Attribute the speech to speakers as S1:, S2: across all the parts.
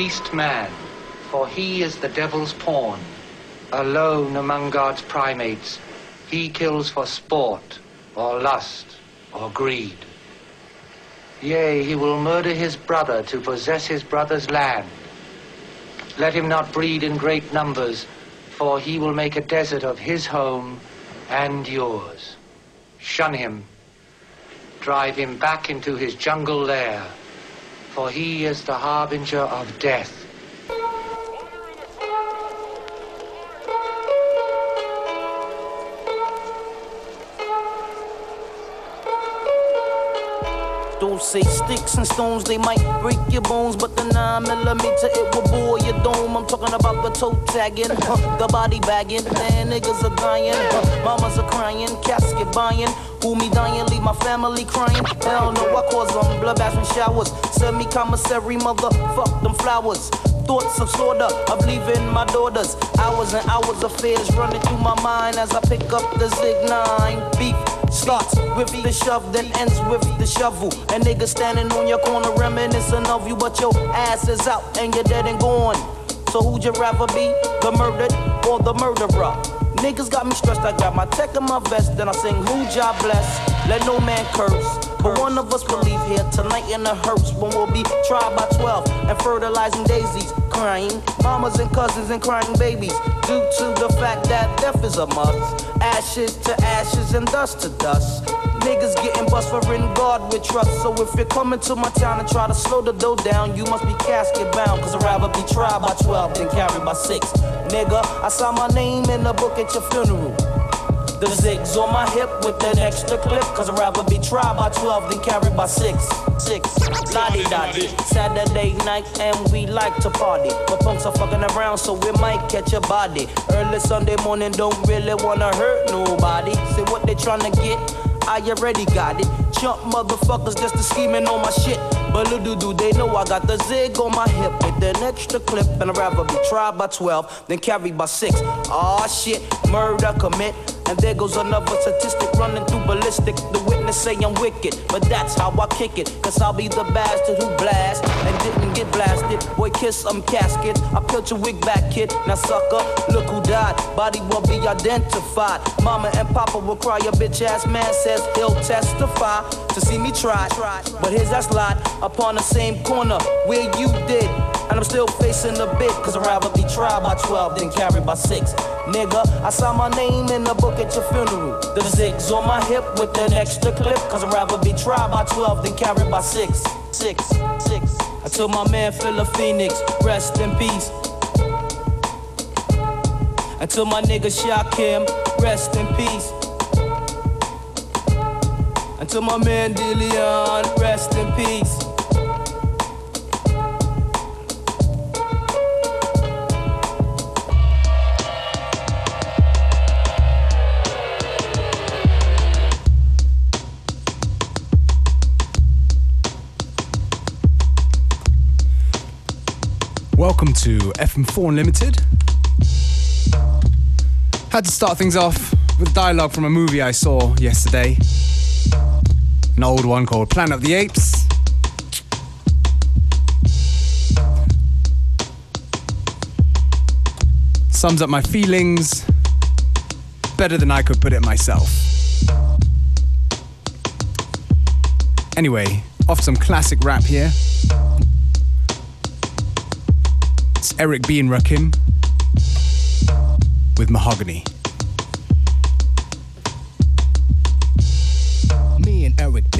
S1: beast man, for he is the devil's pawn. Alone among God's primates, he kills for sport, or lust, or greed. Yea, he will murder his brother to possess his brother's land. Let him not breed in great numbers, for he will make a desert of his home and yours. Shun him. Drive him back into his jungle lair, for he is the harbinger of death.
S2: Don't say sticks and stones, they might break your bones, but the 9 millimeter it will bore your dome. I'm talking about the toe tagging, the body bagging. Man, niggas are dying, mamas are crying, casket buying. Who me dying, leave my family crying. Hell no, I cause them blood baths and showers. Send me commissary, motherfuck them flowers thoughts of slaughter of leaving my daughters. Hours and hours of fears running through my mind as I pick up the Zig 9. Beef starts with the shove, then ends with the shovel. And niggas standing on your corner reminiscing of you, but your ass is out and you're dead and gone. So who'd you rather be, the murdered or the murderer? Niggas got me stressed, I got my tech in my vest, then I sing who job bless, let no man curse. But one of us will leave here tonight in a hearse when we'll be tried by 12 and fertilizing daisies, crying mamas and cousins and crying babies due to the fact that death is a must. Ashes to ashes and dust to dust. Niggas getting bust for in God with trust. So if you're coming to my town and try to slow the dough down, you must be casket bound. Cause I'd rather be tried by 12 than carried by 6. Nigga, I saw my name in the book at your funeral. The zigs on my hip with an extra clip. Cause I'd rather be tried by 12 than carried by 6. 6. Lottie. Saturday night and we like to party. But punks are fucking around so we might catch a body. Early Sunday morning don't really wanna hurt nobody. Say what they tryna get. I already got it. Chump motherfuckers just to scheming on my shit. But little do they know I got the zig on my hip with an extra clip. And I'd rather be tried by 12 than carried by 6. Aw shit, murder commit. And there goes another statistic running through ballistic. The witness say I'm wicked, but that's how I kick it. Cause I'll be the bastard who blast and didn't get blasted. Boy, kiss some casket. I peeled your wig back, kid. Now, sucker, look who died. Body won't be identified. Mama and Papa will cry. Your bitch ass man says he'll testify to see me try. But here's that slide upon the same corner where you did. And I'm still facing the bit, cause I'd rather be tried by 12 than carried by 6. Nigga, I saw my name in the book at your funeral. The zigs on my hip with an extra clip, cause I'd rather be tried by 12 than carried by 6. 6, 6. I told my man Philip Phoenix, rest in peace. I told my nigga Shakim, rest in peace. I told my man Dillion, rest in peace.
S3: Welcome to FM4 Unlimited. Had to start things off with dialogue from a movie I saw yesterday. An old one called Planet of the Apes. Sums up my feelings better than I could put it myself. Anyway, off some classic rap here. Eric B. and Rakim with Mahogany.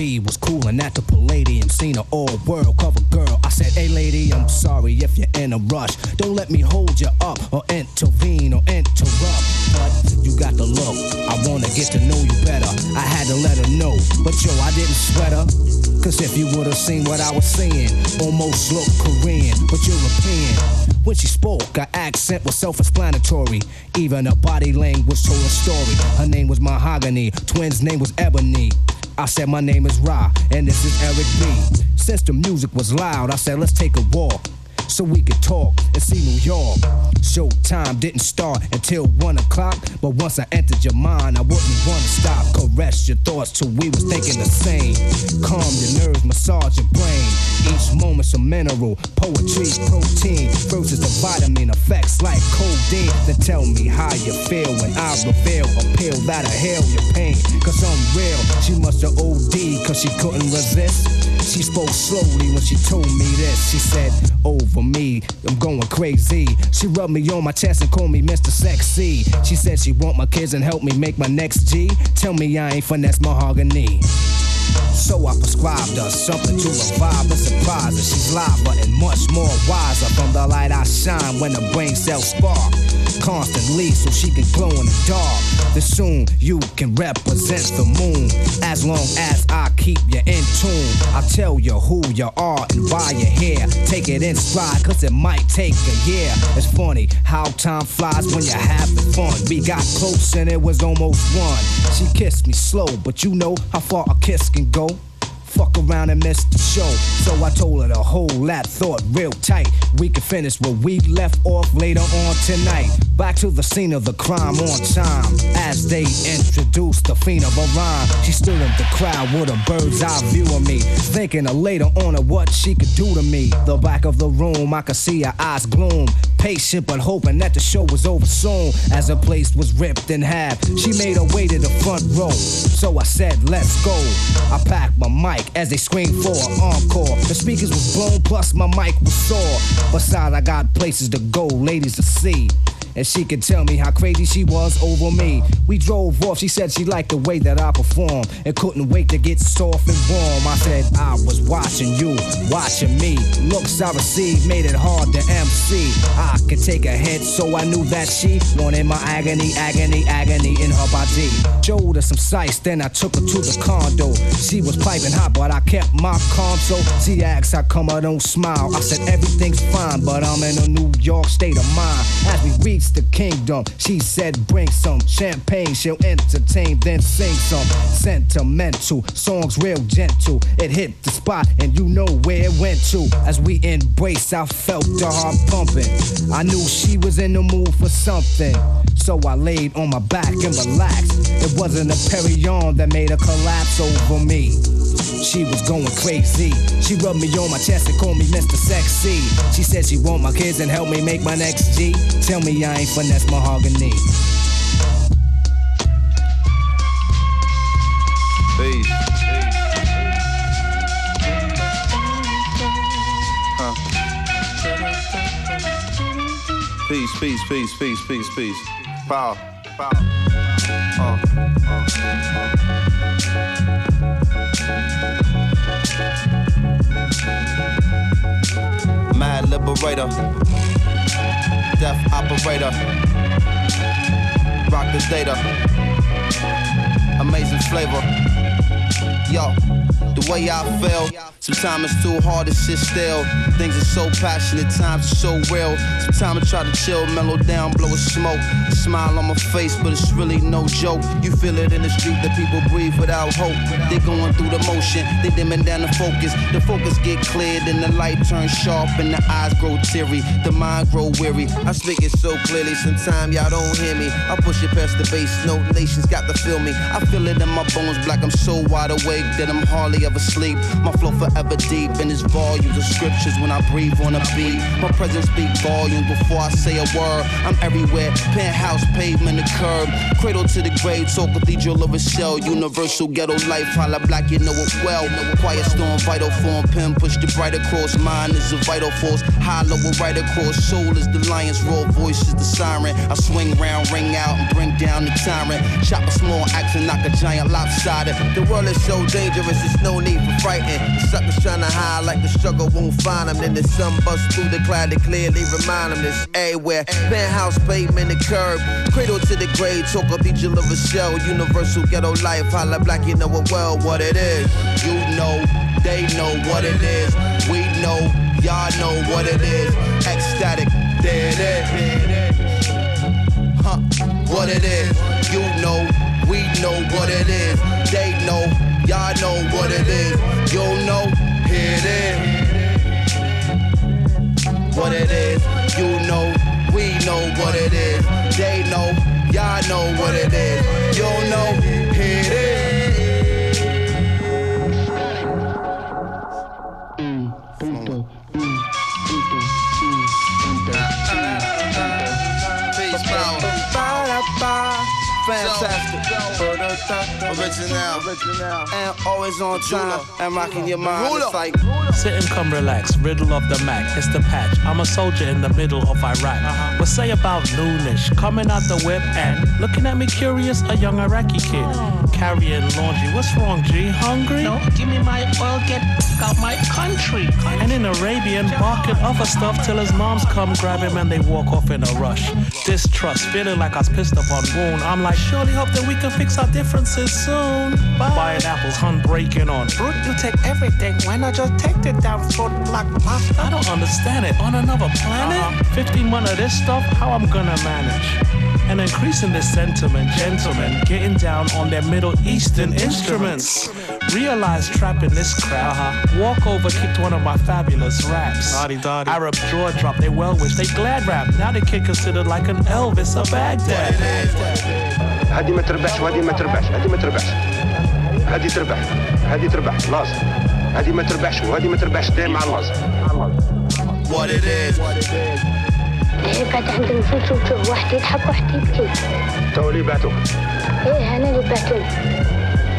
S4: B was coolin' at the Palladium, seen an all world cover girl. I said, Hey lady, I'm sorry if you're in a rush. Don't let me hold you up or intervene or interrupt. But you got the look. I wanna get to know you better. I had to let her know, but yo, I didn't sweat her. Cause if you would've seen what I was saying, almost looked Korean, but European. When she spoke, her accent was self-explanatory. Even her body language told a story. Her name was Mahogany, twins' name was Ebony. I said my name is Ra, and this is Eric B. Since the music was loud, I said let's take a walk. So we could talk and see New York. Showtime didn't start until one o'clock, but once I entered your mind, I wouldn't wanna stop. Caress your thoughts till we was thinking the same. Calm your nerves, massage your brain. Each moment's a mineral, poetry, protein. Versus the vitamin effects like codeine. Then tell me how you feel when I reveal a pill that'll heal your pain. Cause I'm real. She must have OD cause she couldn't resist. She spoke slowly when she told me this. She said, Over me, I'm going crazy. She rubbed me on my chest and called me Mr. Sexy. She said she want my kids and help me make my next G. Tell me I ain't finesse mahogany. So I prescribed her something to revive and surprise her. She's live, but and much more wiser from the light I shine when the brain cells spark constantly so she can glow in the dark. Then soon you can represent the moon as long as I keep you in tune. I'll tell you who you are and why you're here. Take it in stride, cause it might take a year. It's funny how time flies when you're having fun. We got close and it was almost one. She kissed me slow, but you know how far a kiss can go. Fuck around and miss the show. So I told her to hold that thought real tight. We can finish where we left off later on tonight. Back to the scene of the crime on time. As they introduced the fiend of a rhyme, she stood in the crowd with a bird's eye view of me. Thinking of later on of what she could do to me. The back of the room, I could see her eyes gloom. Patient but hoping that the show was over soon. As the place was ripped in half, she made her way to the front row. So I said, let's go. I packed my mic as they screamed for an encore. The speakers was blown, plus my mic was sore. Besides, I got places to go, ladies to see and she could tell me how crazy she was over me. We drove off, she said she liked the way that I performed and couldn't wait to get soft and warm. I said I was watching you, watching me. Looks I received made it hard to MC. I could take a hit, so I knew that she wanted my agony, agony, agony in her body. Showed her some sights, then I took her to the condo. She was piping hot, but I kept my calm. So she asked how come I don't smile. I said everything's fine, but I'm in a New York state of mind. As we reached the kingdom. She said, bring some champagne, she'll entertain, then sing some sentimental songs, real gentle. It hit the spot, and you know where it went to. As we embraced, I felt the heart pumping. I knew she was in the mood for something. So I laid on my back and relaxed. It wasn't a Perignon that made her collapse over me. She was going crazy. She rubbed me on my chest and called me Mr. Sexy. She said she want my kids and help me make my next G. Tell me I ain't finesse mahogany.
S5: Peace. Peace, peace, peace, peace, peace, peace. Power, power. Uh, uh, Mad liberator, death operator, rock the data, amazing flavor. Yo, the way I feel, sometimes it's too hard to sit still. Things are so passionate, times are so real. Sometimes I try to chill, mellow down, blow a smoke. A smile on my face, but it's really no joke. You feel it in the street that people breathe without hope. They're going through the motion, they dimming down the focus. The focus get cleared, and the light turns sharp, and the eyes grow teary, the mind grow weary. I speak it so clearly, sometimes y'all don't hear me. I push it past the base, no nations got to feel me. I feel it in my bones, black. I'm so wide awake that I'm hardly ever sleep. My flow forever deep, in it's volumes of scriptures when I breathe on a beat. My presence speak volumes before I say a word. I'm everywhere, penthouse, pavement, the curb, cradle to the grave, talk cathedral of a shell, universal ghetto life. Holla black, you know it well. Quiet storm, vital form, pen push the bright across. Mine is a vital force, hollow right across. Soul is the lion's raw voice is the siren. I swing round, ring out, and bring down the tyrant. Chop a small axe and knock a giant lopsided. The world is so dangerous, there's no need for frightened. The suckers trying to hide like the struggle won't find them. Then the sun busts through the cloud to clearly remind them this everywhere. Penthouse, pavement, the curb. Cradle to the grave, talk cathedral of a shell. Universal ghetto life, holla black, you know it well what it is. You know, they know what it is. We know, y'all know what it is. Ecstatic, there it is. Huh, what it is. You know, we know what it is. They know, y'all know what it is. You know, here it is. what it is. You know, we know what it is. They know, y'all know what it is. You know, Original. And always on time. And rocking your mind. It's like.
S6: Sit and come relax, riddle of the Mac, it's the patch. I'm a soldier in the middle of Iraq. Uh-huh. What say about noonish, coming out the whip and looking at me curious, a young Iraqi kid. Oh. Carrying laundry, what's wrong, G? Hungry? No, give me my oil, get out my country. And in Arabian, barking other stuff till his moms come grab him and they walk off in a rush. Distrust, feeling like I was pissed up on wound. I'm like, surely hope that we can fix our differences soon. Buying apples, hun breaking on. Fruit, you take everything, why not just take the damn fruit like pasta? I don't understand it. On another planet? Uh-huh. 15 months of this stuff, how I'm gonna manage? And increasing the sentiment, gentlemen, getting down on their Middle Eastern instruments. Realize trapping this crowd. Uh-huh. Walk over, kicked one of my fabulous raps. Arab jaw drop, they well wish, they glad rap. Now they kid considered like an Elvis of Baghdad.
S7: هذه ما تربحش وهذه ما تربحش هذه ما تربحش هذه تربح هذه تربح لاز هذه ما تربحش وهذه ما تربحش دايما مع اللاز
S5: What it is.
S8: قاعد عندنا فلوس وتشوف واحد يضحك واحد يبكي
S7: تو اللي بعتوك
S8: إيه أنا اللي بعتوني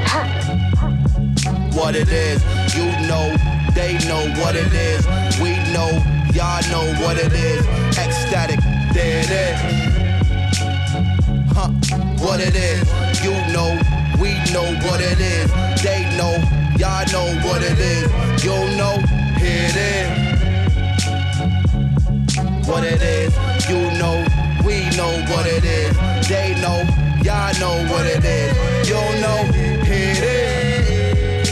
S8: ها
S5: what it is. You know, they know what it is. We know, y'all know what it is. Ecstatic, there it is. Huh, what it is. You know, we know what it is. They know, y'all know what it is. You know, here it is. What it is. You know, we know what it is. They know, y'all know what it is. You know, here it is.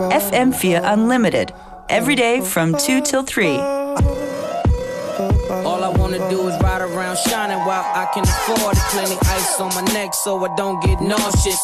S9: FM4 Unlimited. Every day from 2 till 3.
S10: All I wanna do is ride around shining while I can afford it. Plenty ice on my neck so I don't get nauseous.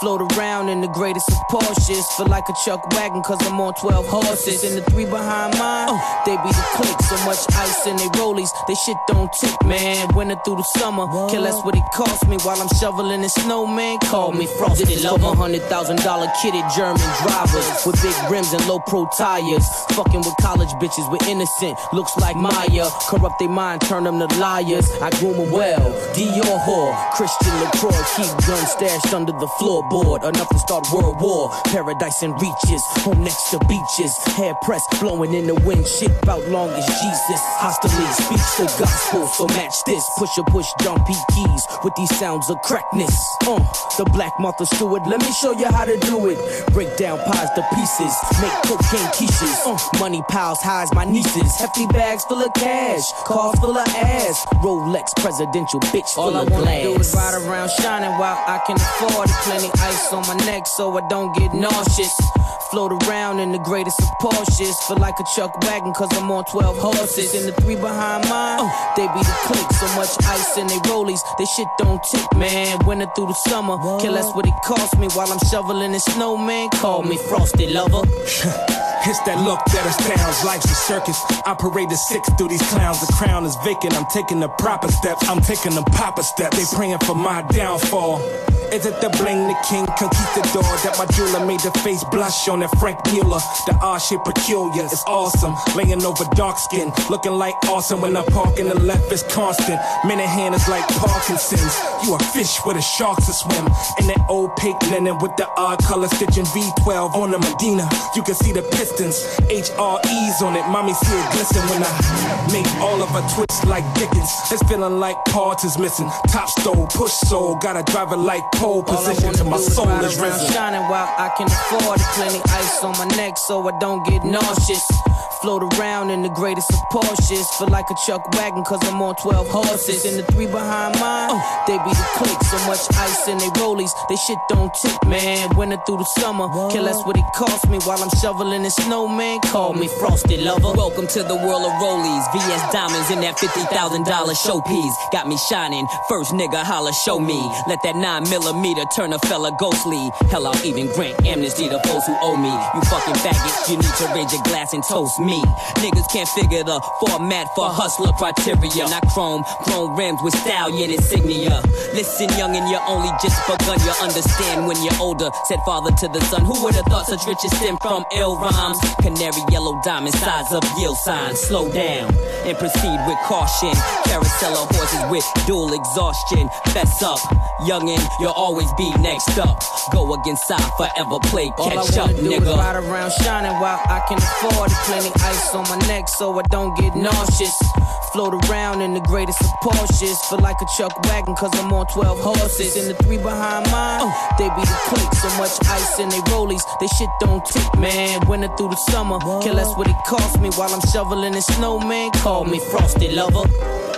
S10: Float around in the greatest of Porsches. Feel like a Chuck wagon cause I'm on 12 horses. And the three behind mine, they be the click. So much ice in they rollies, they shit don't tip, man. Winter through the summer, kill less what it cost me while I'm shoveling in snow, man. Call me frosty lover. Hundred thousand dollar kitted German drivers with big rims and low pro tires. Fucking with college bitches with innocent looks like Maya. Corrupt they mind, turn them to liars. I groom them well. Dior whore, Christian Lacroix, keep guns stashed under the floorboard. Enough to start World War. Paradise and reaches, home next to beaches. Hair pressed, blowing in the wind. Shit about long as Jesus. Hostilely speaks the gospel, so match this. Push a push, jump keys with these sounds of crackness. Uh, the Black Martha Stewart, let me show you how to do it. Break down pies to pieces, make cocaine quiches. Uh, money piles, highs my nieces. Hefty bags full of cash, cars full of ass. Rolex presidential bitch full
S11: All I
S10: of
S11: wanna
S10: glass.
S11: do is ride around shining while I can afford it. Plenty ice on my neck so I don't get nauseous. Float around in the greatest of Porsches. Feel like a Chuck wagon cause I'm on 12 horses. And the three behind mine, oh. they be the click. So much ice in they rollies, they shit don't tick, man. Winter through the summer, care less what it cost me while I'm shoveling in snow, man. Call me Frosty Lover.
S12: It's that look that astounds. Life's a circus. Operator six through these clowns. The crown is vacant. I'm taking the proper steps. I'm taking the proper steps. They praying for my downfall. Is it the bling the king conquistador that my jeweler made the face blush on that Franck Muller? The odd shit peculiar, it's awesome. Laying over dark skin, looking like awesome when I park in the left is constant. Minute hand is like Parkinson's. You a fish with a shark to swim. In that pink linen with the odd color stitching V12 on the Medina. You can see the pistons, HREs on it. Mommy see it glisten when I make all of a twist like Dickens. It's feeling like parts is missing. Top stove, push soul, gotta drive it like pole position till my soul is
S11: around
S12: risen.
S11: shining while I can afford it. Plenty ice on my neck so I don't get nauseous. Float around in the greatest of Porsches. Feel like a Chuck wagon cause I'm on 12 horses. And the three behind mine, they be the clique. So much ice in they rollies, they shit don't tip, man. Winter through the summer, kill less what it cost me while I'm shoveling in snow, man. Call me Frosty Lover.
S13: Welcome to the world of rollies. VS diamonds in that $50,000 showpiece. Got me shining. First nigga holla, show me. Let that 9 millimeter turn a fella ghostly. Hell, I'll even grant amnesty to folks who owe me. You fucking faggots, you need to raise your glass and toast me. Niggas can't figure the format for hustler criteria. Not chrome, chrome rims with stallion insignia. Listen, young, and you're only just begun. You understand when you're older. Said father to the son. Who would have thought such riches stem from ill Canary yellow diamond size of yield signs. Slow down and proceed with caution. Carousel of horses with dual exhaustion. Fess up, youngin', you'll always be next up. Go against side, forever play catch
S10: All I
S13: up, nigga.
S10: is ride around shining while I can afford it. Plenty ice on my neck so I don't get nauseous. Float around in the greatest of Porsches. Feel like a Chuck wagon cause I'm on 12 horses. And the three behind mine, they be the click. So much ice in they rollies, they shit don't tick, man. Winter through the summer, kill that's what it cost me while I'm shoveling in snow, man. Call me Frosty Lover.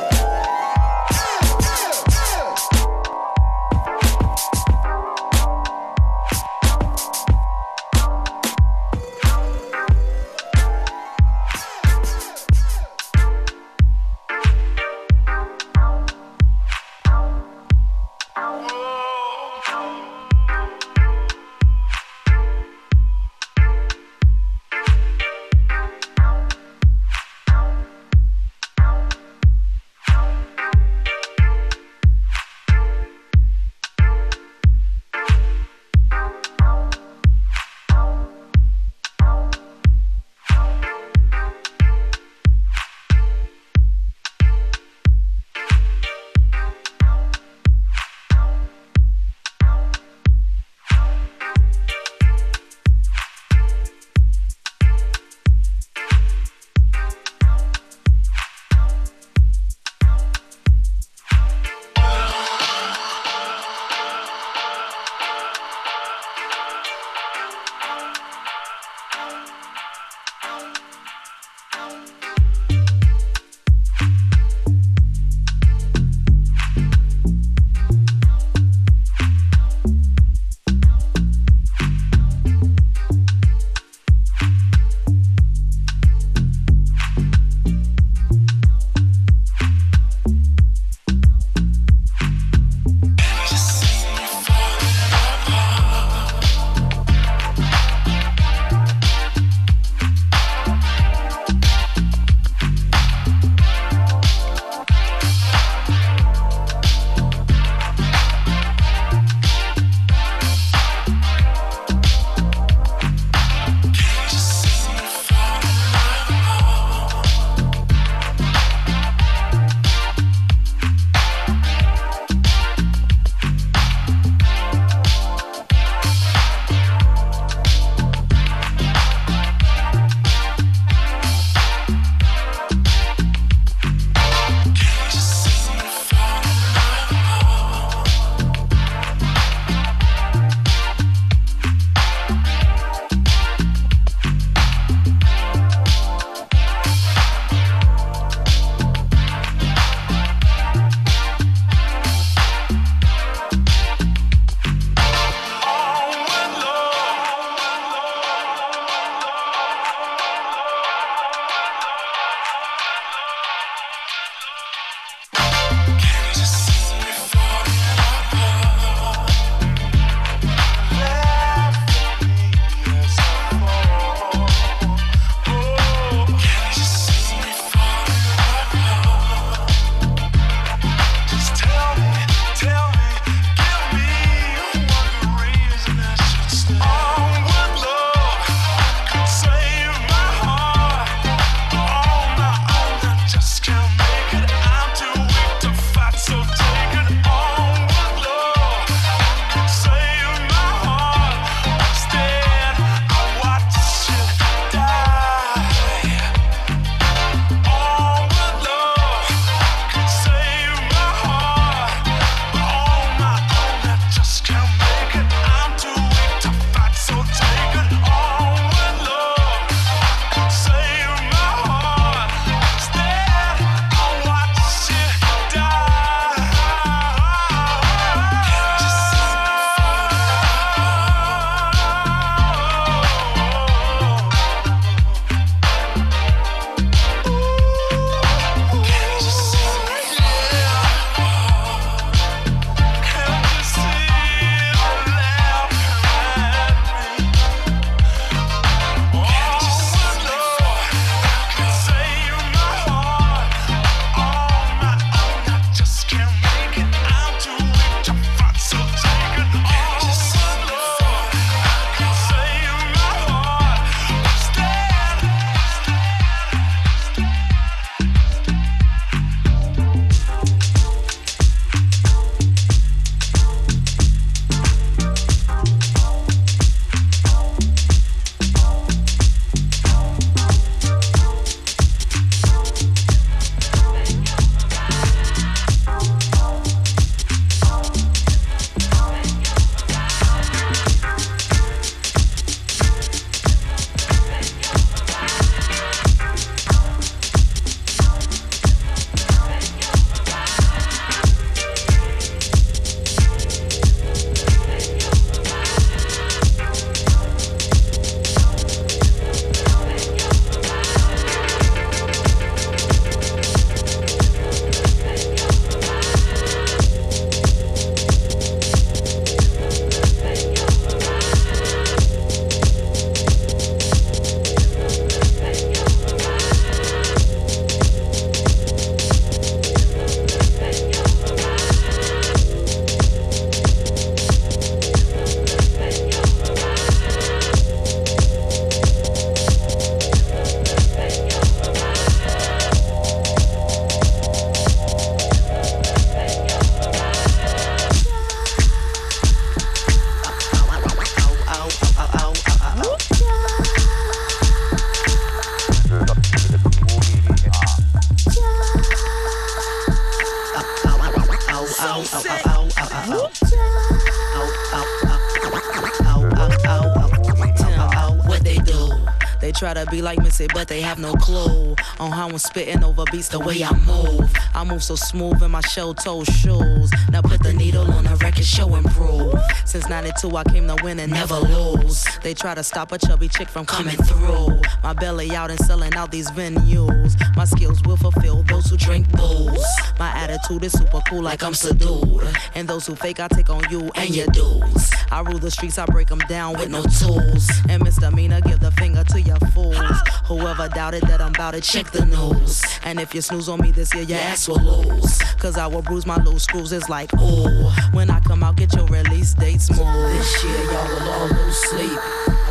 S14: Try to be like Missy, but they have no clue on how I'm spitting over beats the way I move. I move so smooth in my shell toe shoes. Now put the needle on the record, show and prove. Since 92, I came to win and never lose. They try to stop a chubby chick from coming through. My belly out and selling out these venues. My skills will fulfill those who drink booze. My attitude is super cool, like I'm subdued. And those who fake, I take on you and your dudes. I rule the streets, I break them down with no tools. And misdemeanor, give the finger to your fools. Whoever doubted that I'm about to check the news. And if you snooze on me this year, your ass will lose. Cause I will bruise my loose screws. It's like, ooh. When I come out, get your release dates moved. This year, y'all will all lose sleep.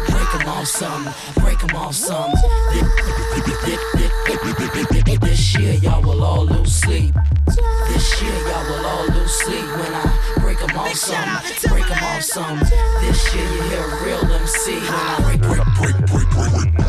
S14: Break them off some, break them off some. This year, y'all will all lose sleep. This year, y'all will all lose sleep when I break them off some, break them off some. This year, you hear a real MC when I break, break, break, break, break.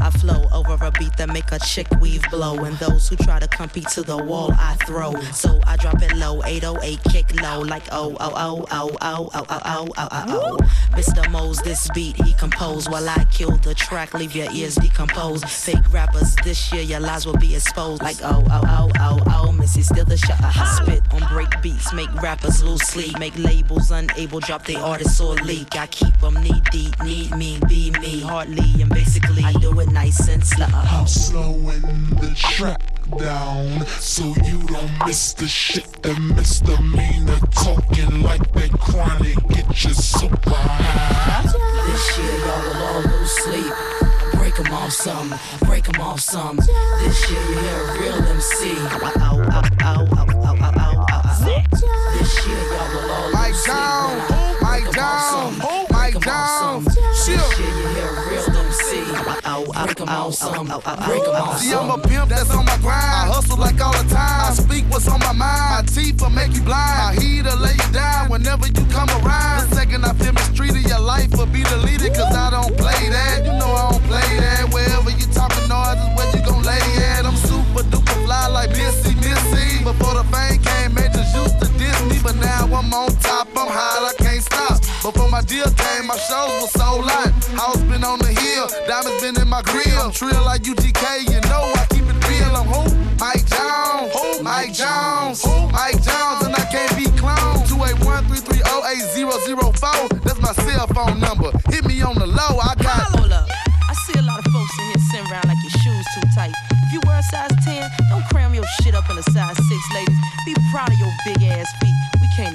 S14: I flow over a beat that make a chick weave blow. And those who try to compete to the wall, I throw. So I drop it low, 808 kick low, like oh, oh, oh, oh, oh, oh, oh, oh, oh, oh, oh. Mr. Mose, this beat he composed while I kill the track, leave your ears decomposed. Fake rappers, this year your lies will be exposed. Like oh, oh, oh, oh, oh, Missy, still the shot. I spit on break beats, make rappers lose sleep, Make labels unable, drop their artists or leak. I keep them knee deep, need me, be me, hardly, and basically I do it nice and slow.
S15: I'm slowing the track down so you don't miss the shit, that misdemeanor talking like they chronic. Get you surprised.
S14: This shit all alone, lose sleep break 'em off some, break 'em off some. This shit, you hear a real MC. Ow, ow, ow, Year y'all
S16: Mike down, Mike down, Mike down.
S14: Off
S16: See, I'm a pimp that's on my grind. I hustle like all the time. I speak what's on my mind. My teeth will make you blind. My heat'll lay you down whenever you come around. The second I feel mistreated, your life will be deleted. Cause I don't play that. You know I don't play that. Wherever you talking noise is where you gon' lay at. I'm super duper fly like Missy Missy. Before the fame came, I'm on top. I'm high, I can't stop. Before my deal came, my shows were so light. House been on the hill, diamonds been in my grill. I'm trill like UGK, you know I keep it real. I'm who? Mike Jones, Mike Jones, Mike Jones, and I can't be cloned. 281-330-8004, that's my cell phone number. Hit me on the low, I got.
S14: Up. I see a lot of folks in here sitting around like your shoes too tight. If you wear a size 10, don't cram your shit up in a size 6, ladies. Be proud of your big ass feet. We can't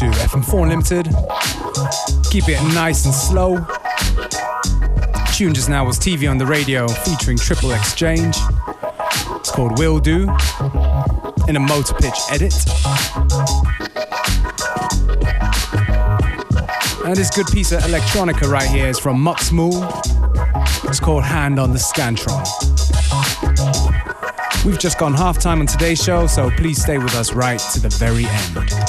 S15: to
S3: FM4 Limited. Keep it nice and slow. Tune just now was TV on the radio featuring Triple Exchange. It's called Will Do in a motor pitch edit. And this good piece of electronica right here is from Mux Mool. It's called Hand on the Scantron. We've just gone half time on today's show, so please stay with us right to the very end.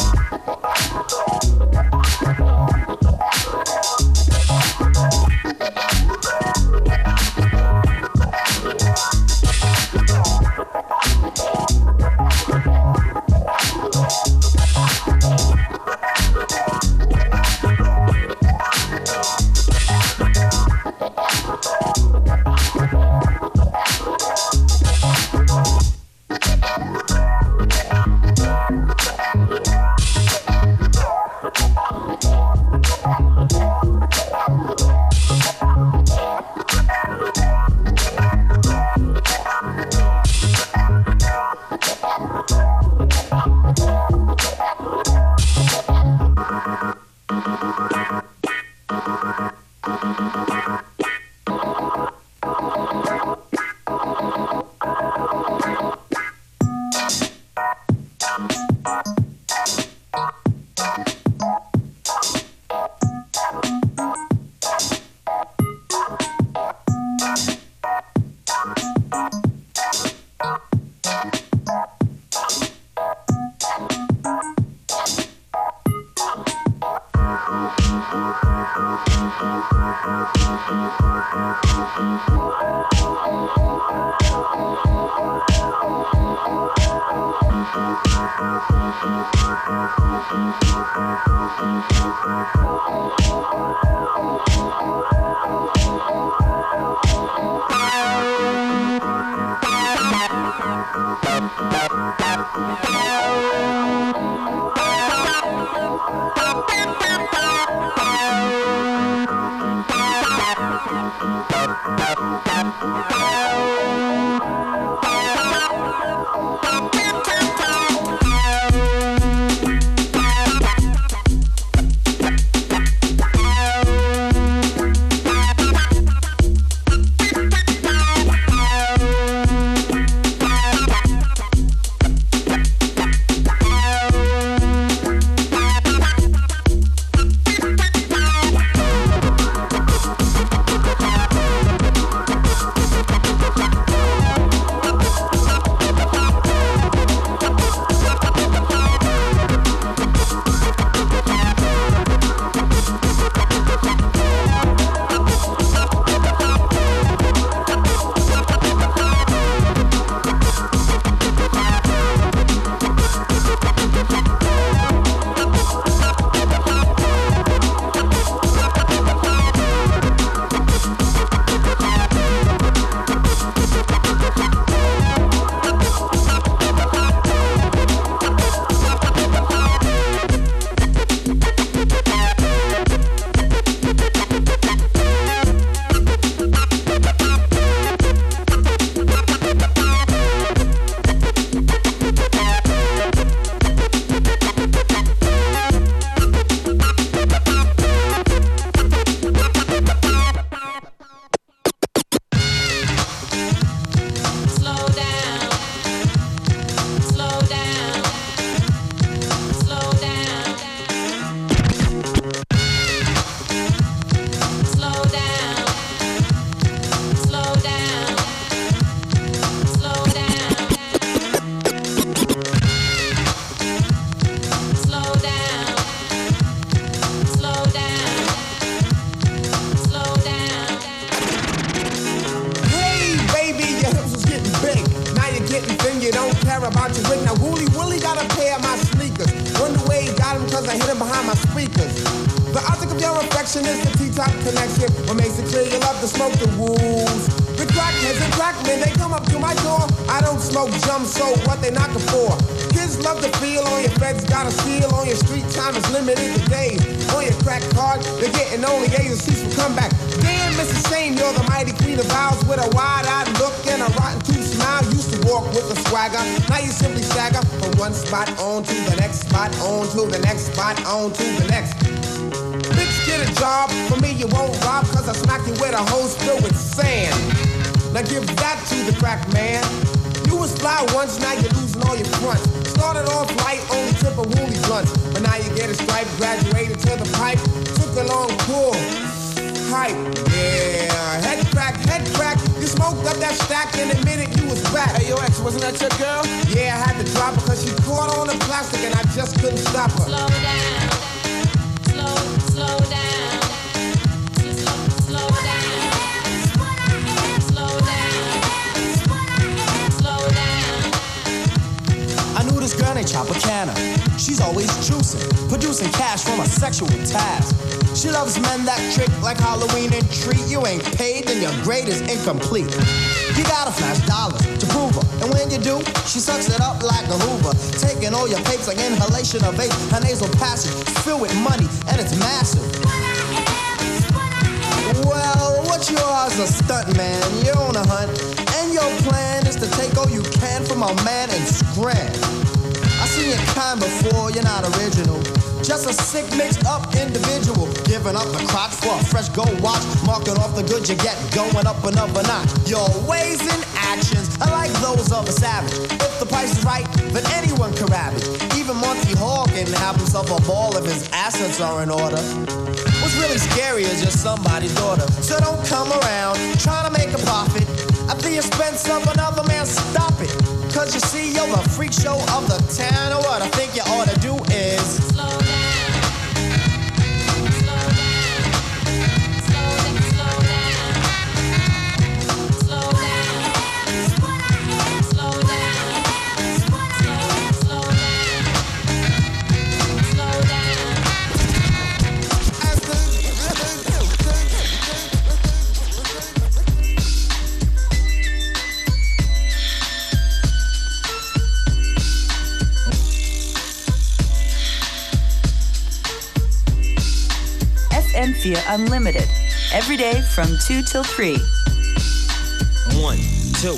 S17: Affection is the T-top connection. What makes it clear you love to smoke the rules. The crackheads and crackmen, they come up to my door. I don't smoke jump, so what they knocking for? Kids love to feel on your feds, got a seal on your street time is limited to days. On your crack card, they're getting only C's for comeback. Damn, Mrs. Sane, you're the mighty queen of vows with a wide-eyed look and a rotten tooth smile. Used to walk with a swagger, now you simply stagger from one spot on to the next spot, on to the next spot, on to the next. Bitch, get a job. For me, you won't rob, cause I smack you with a hose filled with sand. Now give that to the crack man. You was fly once, now you're losing all your fronts. Started off light, only tip a woolly blunts. But now you get a stripe, graduated to the pipe. Took a long pull. Hype, yeah. Head crack, head crack. You smoked up that stack in a minute, you was back. Hey, yo, ex, wasn't that your girl? Yeah, I had to drop her cause she caught on the plastic and I just couldn't stop her.
S18: Slow down. Slow, slow down.
S19: This girl named She's always juicing, producing cash from a sexual task. She loves men that trick like Halloween and treat. You ain't paid, then your grade is incomplete. You gotta flash dollars to prove her. And when you do, she sucks it up like a Hoover. Taking all your papes like inhalation of vape. Her nasal passage filled with money, and it's massive. Well, what you are is a stunt man. You're on a hunt, and your plan is to take all you can from a man and scram. Kind before, you're not original. Just a sick, mixed up individual. Giving up the crotch for a fresh gold watch. Marking off the goods you get, going up another notch. Your ways and actions are like those of a savage. If the price is right, then anyone can ravage. Even Monty Hall can have himself a ball if his assets are in order. What's really scary is you're somebody's daughter. So don't come around trying to make a profit at the expense of another man. Stop it. Cause you see, you're the freak show of the town. And what I think you ought to do is
S9: FM4 Unlimited. Every day from 2 till 3.
S20: One, two,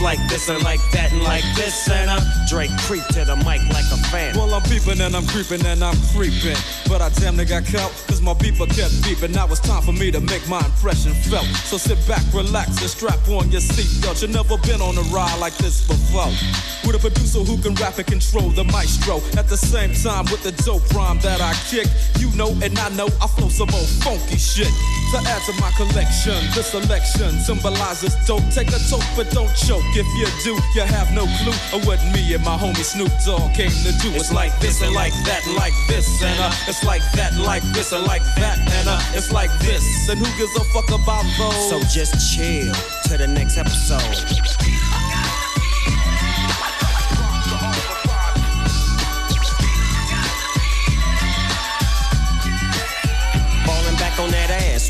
S20: like this and like that and like this and uh, Dre creep to the mic like a fan.
S21: Well, I'm peeping and I'm creeping and I'm creeping. But I damn near got caught, cause my beeper kept beeping. Now it's time for me to make my impression felt. So sit back, relax, and strap on your seatbelt. You've never been on a ride like this before. With a producer who can rap and control the maestro. At the same time, with the dope rhyme that I kick. You know and I know I flow some old funky shit. To add to my collection, this selection symbolizes dope. Take a toke, but don't choke. If you do, you have no clue of what me and my homie Snoop Dogg came to do. It's like this and like that like this and uh, it's like that like this and like that and uh, it's like this. And who gives a fuck about those?
S20: So just chill to the next episode.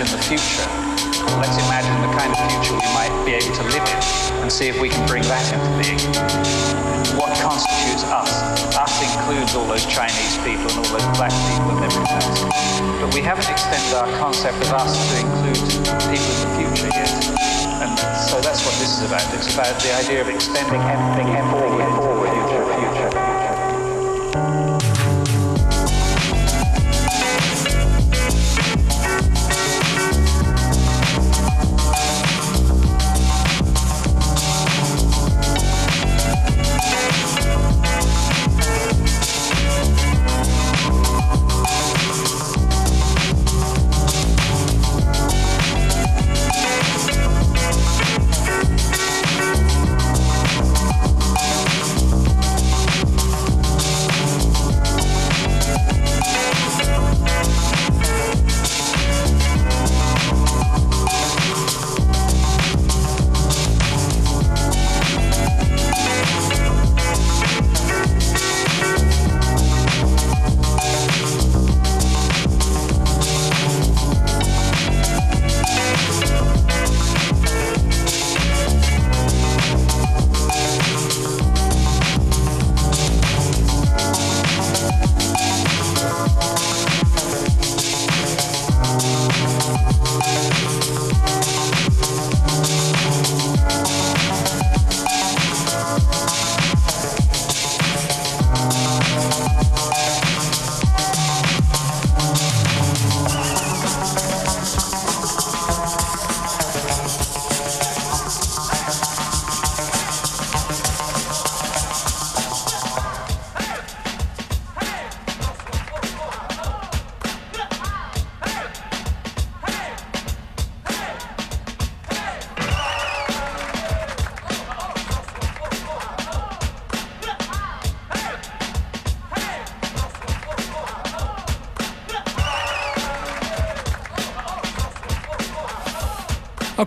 S22: Imagine the future. Let's imagine the kind of future we might be able to live in and see if we can bring that into being. What constitutes us? Us includes all those Chinese people and all those black people and everything else. But we haven't extended our concept of us to include people in the future yet. And so that's what this is about. It's about the idea of extending everything forward, forward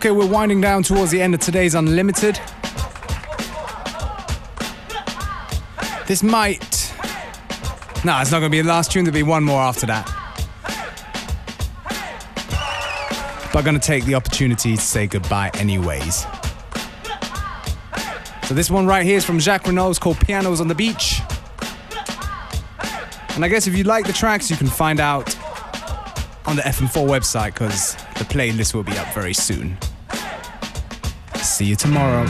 S3: Okay, we're winding down towards the end of today's Unlimited. This might. Nah, it's not going to be the last tune, there'll be one more after that. But I'm going to take the opportunity to say goodbye, anyways. So, this one right here is from Jacques Renault, it's called Pianos on the Beach. And I guess if you like the tracks, you can find out on the FM4 website because the playlist will be up very soon. See you tomorrow.